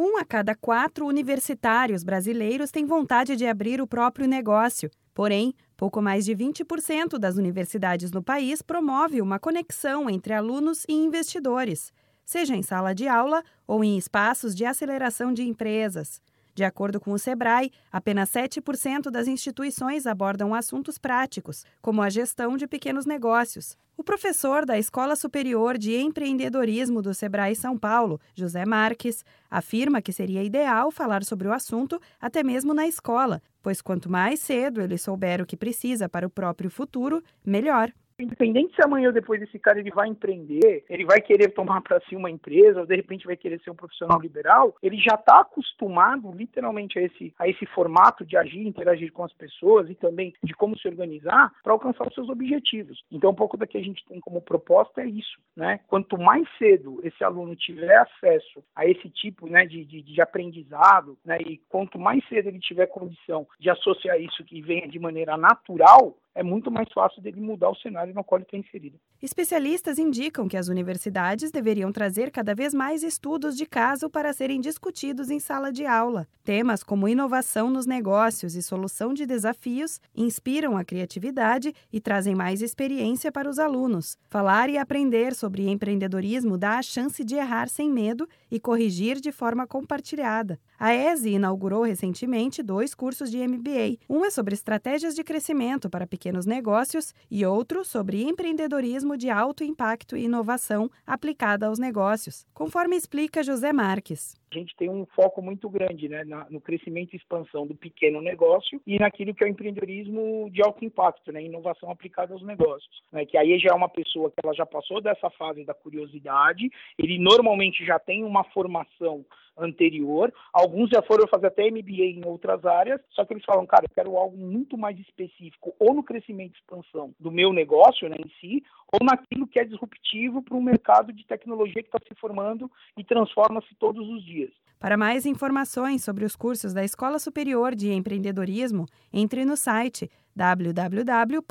Um a cada quatro universitários brasileiros tem vontade de abrir o próprio negócio. Porém, pouco mais de 20% das universidades no país promove uma conexão entre alunos e investidores, seja em sala de aula ou em espaços de aceleração de empresas. De acordo com o Sebrae, apenas 7% das instituições abordam assuntos práticos, como a gestão de pequenos negócios. O professor da Escola Superior de Empreendedorismo do Sebrae São Paulo, José Marques, afirma que seria ideal falar sobre o assunto até mesmo na escola, pois quanto mais cedo ele souber o que precisa para o próprio futuro, melhor. Independente se amanhã ou depois esse cara ele vai empreender, ele vai querer tomar para si uma empresa, ou de repente vai querer ser um profissional liberal, ele já está acostumado literalmente a esse, a esse formato de agir, interagir com as pessoas e também de como se organizar para alcançar os seus objetivos. Então, um pouco da que a gente tem como proposta é isso, né? Quanto mais cedo esse aluno tiver acesso a esse tipo né, de, de, de aprendizado, né, e quanto mais cedo ele tiver condição de associar isso que venha de maneira natural, é muito mais fácil dele mudar o cenário no qual ele está inserido. Especialistas indicam que as universidades deveriam trazer cada vez mais estudos de caso para serem discutidos em sala de aula. Temas como inovação nos negócios e solução de desafios inspiram a criatividade e trazem mais experiência para os alunos. Falar e aprender sobre empreendedorismo dá a chance de errar sem medo e corrigir de forma compartilhada. A ESE inaugurou recentemente dois cursos de MBA. Um é sobre estratégias de crescimento para pequenos pequenos negócios e outro sobre empreendedorismo de alto impacto e inovação aplicada aos negócios, conforme explica José Marques. A gente tem um foco muito grande né, no crescimento e expansão do pequeno negócio e naquilo que é o empreendedorismo de alto impacto, né, inovação aplicada aos negócios. Né, que aí já é uma pessoa que ela já passou dessa fase da curiosidade, ele normalmente já tem uma formação anterior. Alguns já foram fazer até MBA em outras áreas, só que eles falam, cara, eu quero algo muito mais específico, ou no crescimento e expansão do meu negócio né, em si, ou naquilo que é disruptivo para um mercado de tecnologia que está se formando e transforma-se todos os dias. Para mais informações sobre os cursos da Escola Superior de Empreendedorismo, entre no site www.ese.edu.br.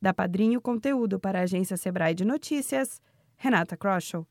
Da Padrinho Conteúdo para a Agência Sebrae de Notícias, Renata Kroschel.